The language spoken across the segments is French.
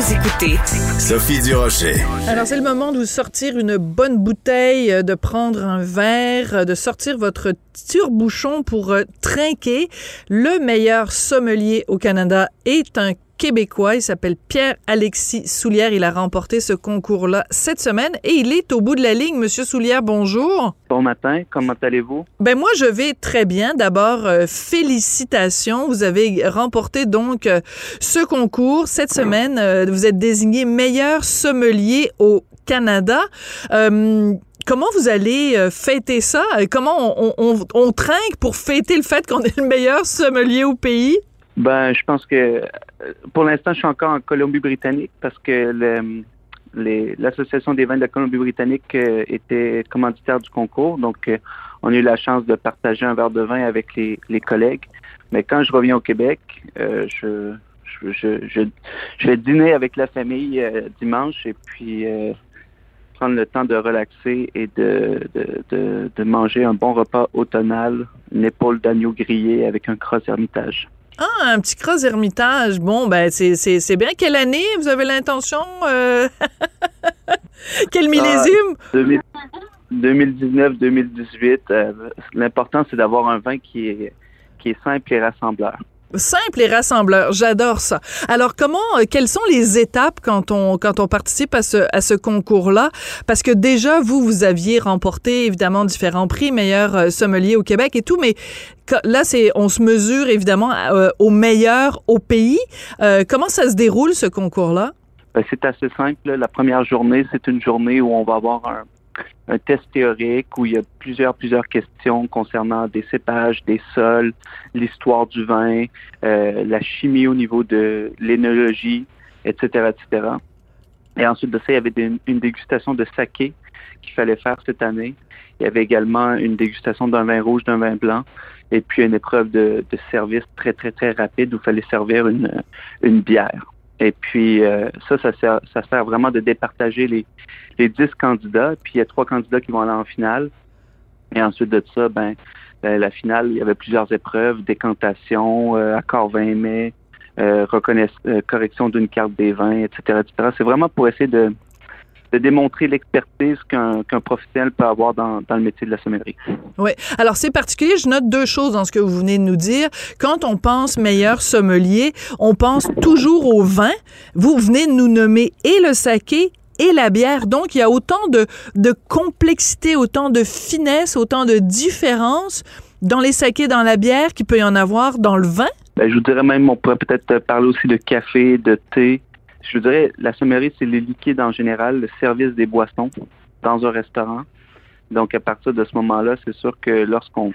Vous écoutez Sophie Durocher. Alors, c'est le moment de vous sortir une bonne bouteille, euh, de prendre un verre, euh, de sortir votre tire-bouchon pour euh, trinquer. Le meilleur sommelier au Canada est un Québécois. Il s'appelle Pierre-Alexis Soulière. Il a remporté ce concours-là cette semaine et il est au bout de la ligne. Monsieur Soulière, bonjour. Bon matin, comment allez-vous? Ben moi, je vais très bien. D'abord, euh, félicitations. Vous avez remporté donc euh, ce concours cette semaine. Euh, vous êtes désigné meilleur sommelier au Canada. Comment vous allez fêter ça? Comment on, on, on, on trinque pour fêter le fait qu'on est le meilleur sommelier au pays? Ben, je pense que euh, pour l'instant, je suis encore en Colombie-Britannique parce que les- l'Association des vins de la Colombie-Britannique euh, était commanditaire du concours. Donc, euh, on a eu la chance de partager un verre de vin avec les, collègues. Mais quand je reviens au Québec, euh, je, je, je, je, je vais dîner avec la famille euh, dimanche et puis euh, prendre le temps de relaxer et de, de, de, de manger un bon repas automnal, une épaule d'agneau grillée avec un cross hermitage. Ah, un petit cross ermitage. Bon, ben, c'est, bien. Quelle année vous avez l'intention? euh, Quel millésime? 2000 2019-2018, euh, l'important c'est d'avoir un vin qui est, qui est simple et rassembleur. Simple et rassembleur. J'adore ça. Alors, comment, euh, quelles sont les étapes quand on, quand on participe à ce, à ce concours-là? Parce que déjà, vous, vous aviez remporté, évidemment, différents prix, meilleur euh, sommelier au Québec et tout, mais là, c'est, on se mesure, évidemment, euh, au meilleur au pays. Comment ça se déroule, ce concours-là? Ben, c'est assez simple. La première journée, c'est une journée où on va avoir un, un test théorique où il y a plusieurs, plusieurs questions concernant des cépages, des sols, l'histoire du vin, euh, la chimie au niveau de l'énologie, etc., etc. Et ensuite de ça, il y avait une dégustation de saké qu'il fallait faire cette année. Il y avait également une dégustation d'un vin rouge, d'un vin blanc, et puis une épreuve de, de service très, très, très rapide où il fallait servir une, une bière. Et puis euh, ça, ça sert, ça sert vraiment de départager les, les 10 candidats. Puis il y a trois candidats qui vont aller en finale. Et ensuite de ça, ben, euh, la finale, il y avait plusieurs épreuves, décantation, euh, accord 20 mai, euh, euh, correction d'une carte des vins, etc. etc. C'est vraiment pour essayer de, de démontrer l'expertise qu'un qu'un professionnel peut avoir dans, dans le métier de la sommellerie. Oui. Alors, c'est particulier. Je note deux choses dans ce que vous venez de nous dire. Quand on pense meilleur sommelier, on pense toujours au vin. Vous venez de nous nommer et le saké et la bière. Donc, il y a autant de, de complexité, autant de finesse, autant de différence dans les sakés, dans la bière qu'il peut y en avoir dans le vin. Ben, je vous dirais même, on pourrait peut-être parler aussi de café, de thé. Je dirais, la sommellerie, c'est les liquides en général, le service des boissons dans un restaurant. Donc, à partir de ce moment-là, c'est sûr que lorsqu'on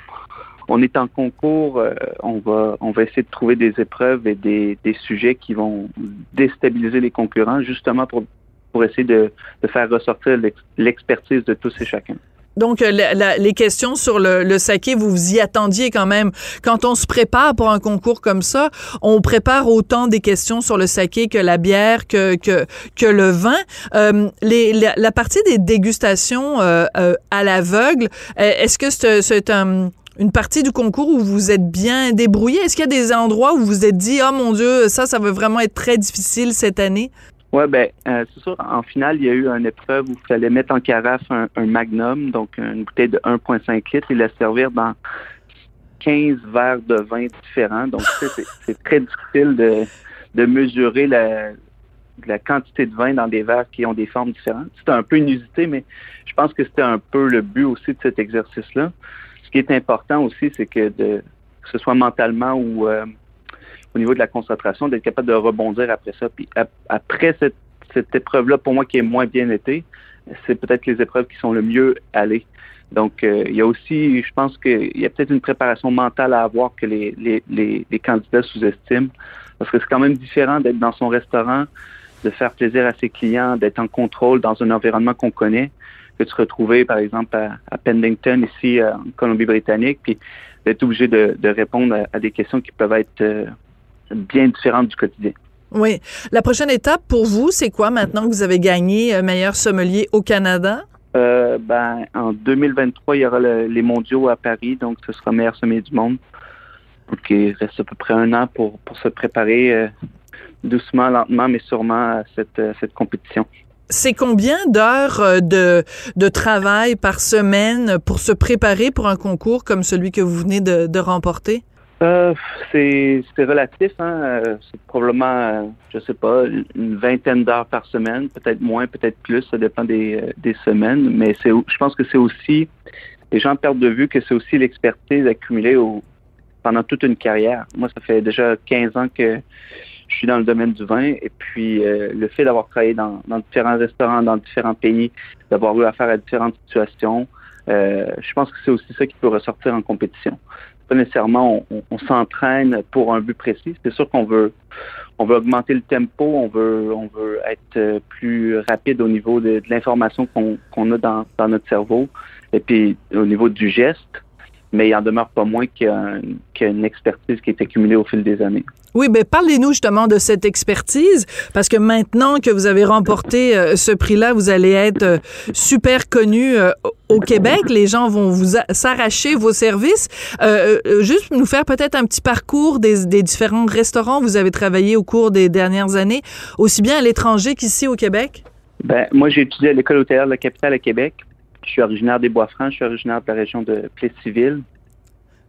on est en concours, euh, on va on va essayer de trouver des épreuves et des, des sujets qui vont déstabiliser les concurrents, justement pour pour essayer de, de faire ressortir l'ex- l'expertise de tous et chacun. Donc, euh, les questions sur le, saké, vous vous y attendiez quand même. Quand on se prépare pour un concours comme ça, on prépare autant des questions sur le saké que la bière, que, que, le vin. Euh, la, partie des dégustations euh, à l'aveugle, est-ce que c'est c'est un une partie du concours où vous êtes bien débrouillé? Est-ce qu'il y a des endroits où vous vous êtes dit, oh mon Dieu, ça, ça va vraiment être très difficile cette année? Ouais, ben, euh, c'est sûr, en finale, il y a eu une épreuve où il fallait mettre en carafe un, magnum, donc une bouteille de 1,5 litres, et la servir dans 15 verres de vin différents. Donc, c'est très difficile de, de mesurer la, la quantité de vin dans des verres qui ont des formes différentes. C'était un peu inusité, mais je pense que c'était un peu le but aussi de cet exercice-là. Ce qui est important aussi, c'est que de, que ce soit mentalement ou euh, au niveau de la concentration, d'être capable de rebondir après ça. Puis ap- après cette, cette épreuve-là, pour moi, qui est moins bien été, c'est peut-être les épreuves qui sont le mieux allées. Donc, euh, il y a aussi, je pense qu'il y a peut-être une préparation mentale à avoir que les, les, les, les candidats sous-estiment. Parce que c'est quand même différent d'être dans son restaurant, de faire plaisir à ses clients, d'être en contrôle dans un environnement qu'on connaît, que de se retrouver, par exemple, à, à Pendington, ici, euh, en Colombie-Britannique, puis d'être obligé de, de répondre à, à des questions qui peuvent être euh, bien différentes du quotidien. Oui. La prochaine étape pour vous, c'est quoi maintenant que vous avez gagné euh, meilleur sommelier au Canada? Euh, ben, en 2023, il y aura le- les mondiaux à Paris, donc ce sera meilleur sommet du monde. Donc, il reste à peu près un an pour, pour se préparer euh, doucement, lentement, mais sûrement à cette, cette compétition. C'est combien d'heures de, de travail par semaine pour se préparer pour un concours comme celui que vous venez de, de remporter? Euh, c'est relatif, hein. euh, C'est probablement, euh, je sais pas, une vingtaine d'heures par semaine, peut-être moins, peut-être plus, ça dépend des, euh, des semaines. Mais je pense que c'est aussi, les gens perdent de vue que c'est aussi l'expertise accumulée au, pendant toute une carrière. Moi, ça fait déjà 15 ans que je suis dans le domaine du vin, et puis euh, le fait d'avoir travaillé dans, dans différents restaurants, dans différents pays, d'avoir eu affaire à différentes situations, euh, je pense que c'est aussi ça qui peut ressortir en compétition pas nécessairement on, s'entraîne pour un but précis. C'est sûr qu'on veut on veut augmenter le tempo, on veut on veut être euh, plus rapide au niveau de, de l'information qu'on qu'on a dans, dans notre cerveau et puis au niveau du geste, mais il en demeure pas moins qu'il y a, un- qu'il y a une expertise qui est accumulée au fil des années. Oui, ben parlez-nous justement de cette expertise, parce que maintenant que vous avez remporté euh, ce prix-là, vous allez être euh, super connu euh, au Québec. Les gens vont vous s'arracher vos services. Juste nous faire peut-être un petit parcours des, des différents restaurants où vous avez travaillé au cours des dernières années, aussi bien à l'étranger qu'ici au Québec? Ben, moi, j'ai étudié à l'école hôtelière de la capitale à Québec. Je suis originaire des Bois-Francs, je suis originaire de la région de Plessisville.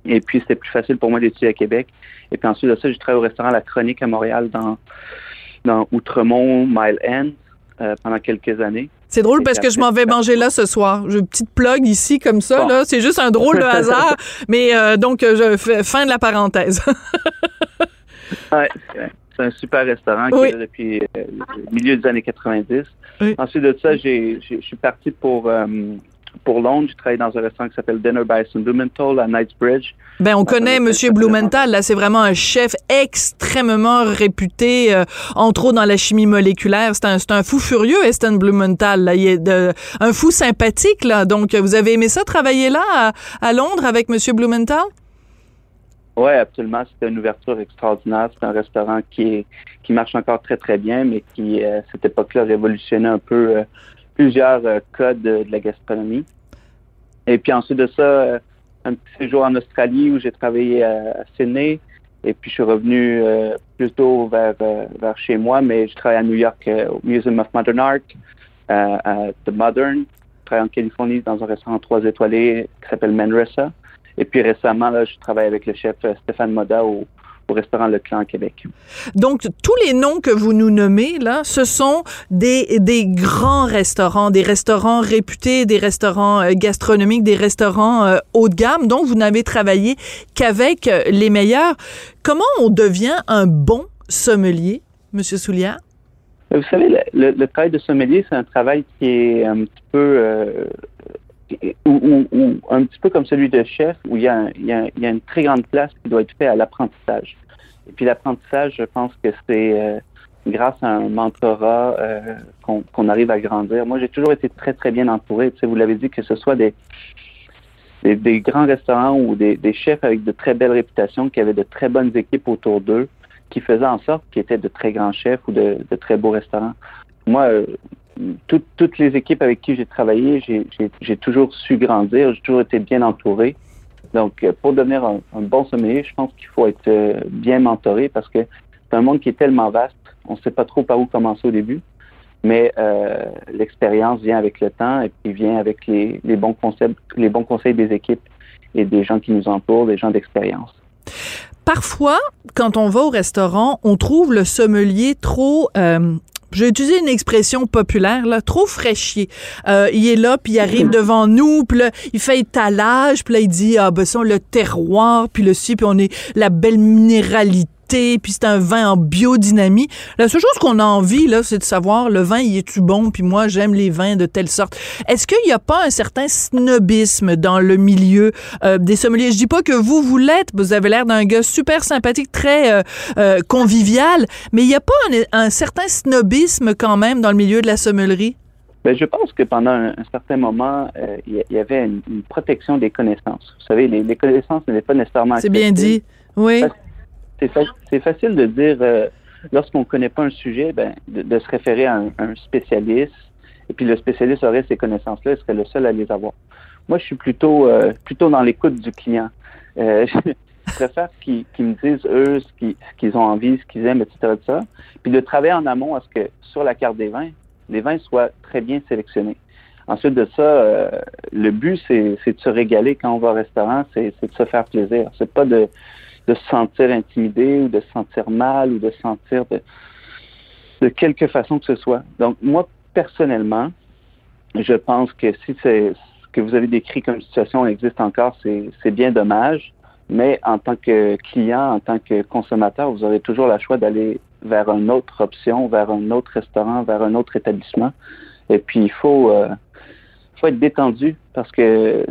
Et puis, c'était plus facile pour moi d'étudier à Québec. Et puis ensuite de ça, j'ai travaillé au restaurant La Chronique à Montréal dans, dans Outremont, Mile End, euh, pendant quelques années. C'est drôle parce que je m'en vais manger là ce soir. J'ai une petite plug ici comme ça. Bon. là. C'est juste un drôle de hasard. mais euh, donc, je fais fin de la parenthèse. Ouais, c'est- un super restaurant qui est là depuis euh, le milieu des années 90. Oui. Ensuite de ça, je suis parti pour, euh, pour Londres. J'ai travaillé dans un restaurant qui s'appelle Dinner by St. Blumenthal à Knightsbridge. Ben, on connaît Monsieur être Blumenthal. Là, c'est vraiment un chef extrêmement réputé, euh, entre autres dans la chimie moléculaire. C'est un, c'est un fou furieux, Eston Blumenthal. Là. Il est de, un fou sympathique. Là. Donc, vous avez aimé ça, travailler là, à, à Londres, avec Monsieur Blumenthal? Oui, absolument. C'était une ouverture extraordinaire. C'est un restaurant qui est, qui marche encore très, très bien, mais qui, euh, à cette époque-là, révolutionnait un peu euh, plusieurs euh, codes de, la gastronomie. Et puis ensuite de ça, un petit séjour en Australie où j'ai travaillé à, Sydney. Et puis je suis revenu plutôt vers, vers chez moi, mais je travaille à New York au Museum of Modern Art, à The Modern. Je travaille en Californie dans un restaurant trois étoilés qui s'appelle Manresa. Et puis récemment, là, je travaille avec le chef euh, Stéphane Moda au, au restaurant Le Clan à Québec. Donc, tous les noms que vous nous nommez, là, ce sont des, des grands restaurants, des restaurants réputés, des restaurants euh, gastronomiques, des restaurants euh, haut de gamme, dont vous n'avez travaillé qu'avec euh, les meilleurs. Comment on devient un bon sommelier, Monsieur Soulière? Vous savez, le, le- le travail de sommelier, c'est un travail qui est un petit peu ou, un petit peu comme celui de chef, où il y, a, une très grande place qui doit être faite à l'apprentissage. Et puis l'apprentissage, je pense que c'est euh, grâce à un mentorat euh, qu'on arrive à grandir. Moi, j'ai toujours été très, très bien entouré. Vous l'avez dit, que ce soit des, grands restaurants ou des, chefs avec de très belles réputations, qui avaient de très bonnes équipes autour d'eux, qui faisaient en sorte qu'ils étaient de très grands chefs ou de, de très beaux restaurants. Moi, euh, tout- toutes les équipes avec qui j'ai travaillé, j'ai- toujours su grandir, j'ai toujours été bien entouré. Donc, euh, pour devenir un, bon sommelier, je pense qu'il faut être euh, bien mentoré parce que c'est un monde qui est tellement vaste, on ne sait pas trop par où commencer au début, mais euh, l'expérience vient avec le temps et puis vient avec les, bons les bons conseils des équipes et des gens qui nous entourent, des gens d'expérience. Parfois, quand on va au restaurant, on trouve le sommelier trop j'ai utilisé une expression populaire, là, trop fraîchier. Euh, il est là, puis il arrive devant nous, puis là, il fait étalage, puis là, il dit, ah, ben ça, le terroir, puis le ci, puis on est la belle minéralité puis c'est un vin en biodynamie. La seule chose qu'on a envie, là, c'est de savoir, le vin, il est-tu bon, puis moi, j'aime les vins de telle sorte. Est-ce qu'il n'y a pas un certain snobisme dans le milieu euh, des sommeliers? Je dis pas que vous, vous l'êtes, vous avez l'air d'un gars super sympathique, très euh, euh, convivial, mais il n'y a pas un, certain snobisme quand même dans le milieu de la sommellerie? Ben, je pense que pendant un, certain moment, il y, avait une, protection des connaissances. Vous savez, les, connaissances n'étaient pas nécessairement... C'est bien dit, oui c'est facile de dire, euh, lorsqu'on ne connaît pas un sujet, ben, de, se référer à un, spécialiste, et puis le spécialiste aurait ces connaissances-là, il serait le seul à les avoir. Moi, je suis plutôt, euh, plutôt dans l'écoute du client. Euh, je préfère qu'ils me disent, eux, ce qu'ils ont envie, ce qu'ils aiment, etc., etc., puis de travailler en amont à ce que, sur la carte des vins, les vins soient très bien sélectionnés. Ensuite de ça, le but, c'est de se régaler quand on va au restaurant, c'est de se faire plaisir. C'est pas de de se sentir intimidé ou de se sentir mal ou de se sentir de, quelque façon que ce soit. Donc, moi, personnellement, je pense que si ce que vous avez décrit comme situation existe encore, c'est bien dommage. Mais en tant que client, en tant que consommateur, vous aurez toujours le choix d'aller vers une autre option, vers un autre restaurant, vers un autre établissement. Et puis, il faut, euh, faut être détendu parce que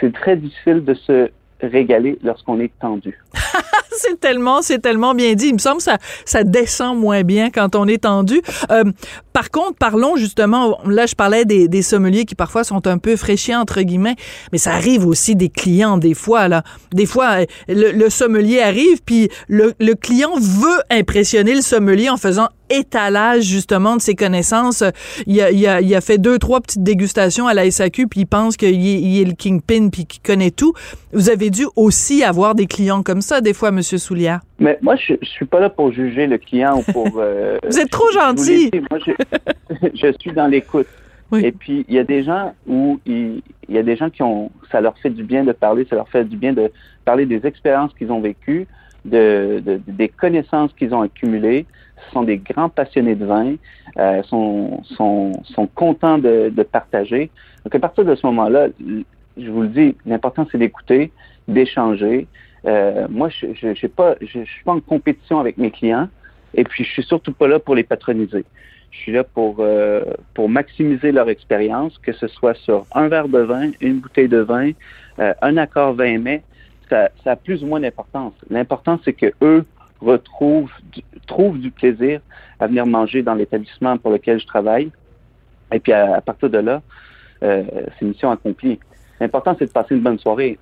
c'est très difficile de se régaler lorsqu'on est tendu. c'est tellement, c'est tellement bien dit. Il me semble que ça, ça descend moins bien quand on est tendu. Euh, par contre, parlons justement, là je parlais des, des, sommeliers qui parfois sont un peu fraîchis entre guillemets, mais ça arrive aussi des clients des fois là. Des fois, le, le sommelier arrive puis le, le client veut impressionner le sommelier en faisant étalage justement de ses connaissances. Il a, il a, il a fait deux, trois petites dégustations à la SAQ, puis il pense qu'il est, il est le kingpin, puis qu'il connaît tout. Vous avez dû aussi avoir des clients comme ça, des fois, Monsieur Soulière. Mais moi, je, je suis pas là pour juger le client ou pour... Euh, vous êtes trop gentil. moi, je, je, suis dans l'écoute. Et puis, il y a des gens où il, il, y a des gens qui ont... Ça leur fait du bien de parler, ça leur fait du bien de parler des expériences qu'ils ont vécues, de, de, des connaissances qu'ils ont accumulées ce sont des grands passionnés de vin, euh, sont, sont, sont contents de, de, partager. Donc à partir de ce moment-là, je vous le dis, l'important c'est d'écouter, d'échanger. Euh, moi, je je, je, pas, je, suis pas en compétition avec mes clients, et puis je suis surtout pas là pour les patroniser. Je suis là pour euh, pour maximiser leur expérience, que ce soit sur un verre de vin, une bouteille de vin, euh, un accord vin mai, ça, ça a plus ou moins d'importance. L'important c'est que eux retrouve, trouve du plaisir à venir manger dans l'établissement pour lequel je travaille. Et puis à, partir de là, euh, c'est mission accomplie. L'important, c'est de passer une bonne soirée.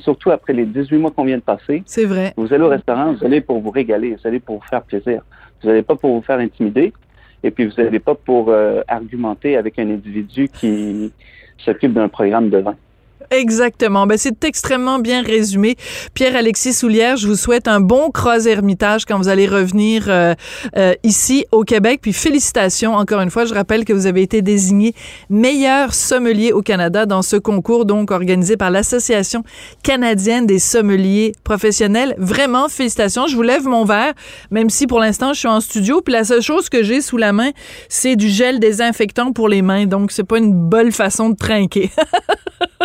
surtout après les 18 mois qu'on vient de passer. C'est vrai. Vous allez au restaurant, vous allez pour vous régaler, vous allez pour vous faire plaisir. Vous n'allez pas pour vous faire intimider. Et puis, vous n'allez pas pour euh, argumenter avec un individu qui s'occupe d'un programme de vin. Exactement. Ben, c'est extrêmement bien résumé. Pierre-Alexis Soulière, je vous souhaite un bon cross-hermitage quand vous allez revenir euh, euh, ici au Québec. Puis félicitations encore une fois. Je rappelle que vous avez été désigné meilleur sommelier au Canada dans ce concours donc organisé par l'Association canadienne des sommeliers professionnels. Vraiment félicitations. Je vous lève mon verre, même si pour l'instant je suis en studio. Puis la seule chose que j'ai sous la main, c'est du gel désinfectant pour les mains. Donc c'est pas une bonne façon de trinquer.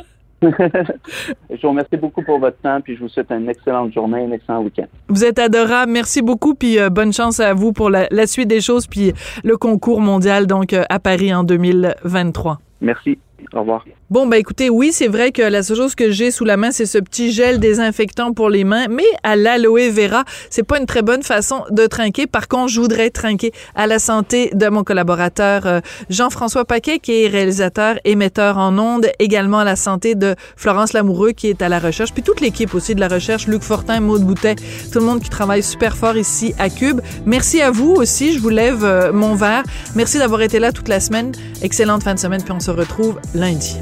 je vous remercie beaucoup pour votre temps, puis je vous souhaite une excellente journée, un excellent week-end. Vous êtes adorable. Merci beaucoup, puis euh, bonne chance à vous pour la, la, suite des choses, puis le concours mondial donc euh, à Paris en 2023. Merci. Au revoir. Bon, ben écoutez, oui, c'est vrai que la seule chose que j'ai sous la main, c'est ce petit gel désinfectant pour les mains, mais à l'aloe vera, c'est pas une très bonne façon de trinquer. Par contre, je voudrais trinquer à la santé de mon collaborateur euh, Jean-François Paquet, qui est réalisateur et metteur en ondes, également à la santé de Florence Lamoureux, qui est à la recherche, puis toute l'équipe aussi de la recherche, Luc Fortin, Maude Boutet, tout le monde qui travaille super fort ici à Cube. Merci à vous aussi, je vous lève euh, mon verre. Merci d'avoir été là toute la semaine. Excellente fin de semaine, puis on se retrouve Lainci.